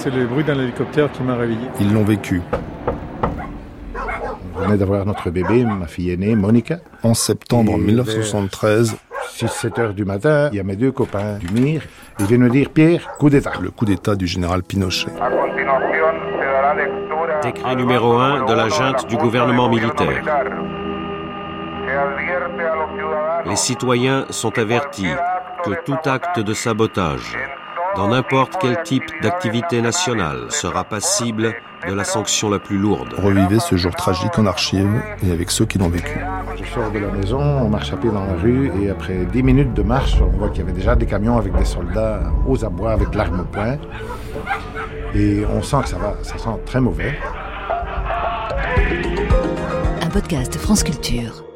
c'est le bruit d'un hélicoptère qui m'a réveillé. Ils l'ont vécu. On venait d'avoir notre bébé, ma fille aînée, Monica. En septembre Et 1973, 6-7 heures du matin, il y a mes deux copains du MIR. Ils viennent me dire, Pierre, coup d'État. le coup d'État du général Pinochet. Décret numéro 1 de la junte du gouvernement militaire. Les citoyens sont avertis que tout acte de sabotage dans n'importe quel type d'activité nationale sera passible de la sanction la plus lourde. Revivez ce jour tragique en archive et avec ceux qui l'ont vécu. Je sors de la maison, on marche à pied dans la rue et après 10 minutes de marche, on voit qu'il y avait déjà des camions avec des soldats aux abois avec l'arme au poing. Et on sent que ça va, ça sent très mauvais. Un podcast France Culture.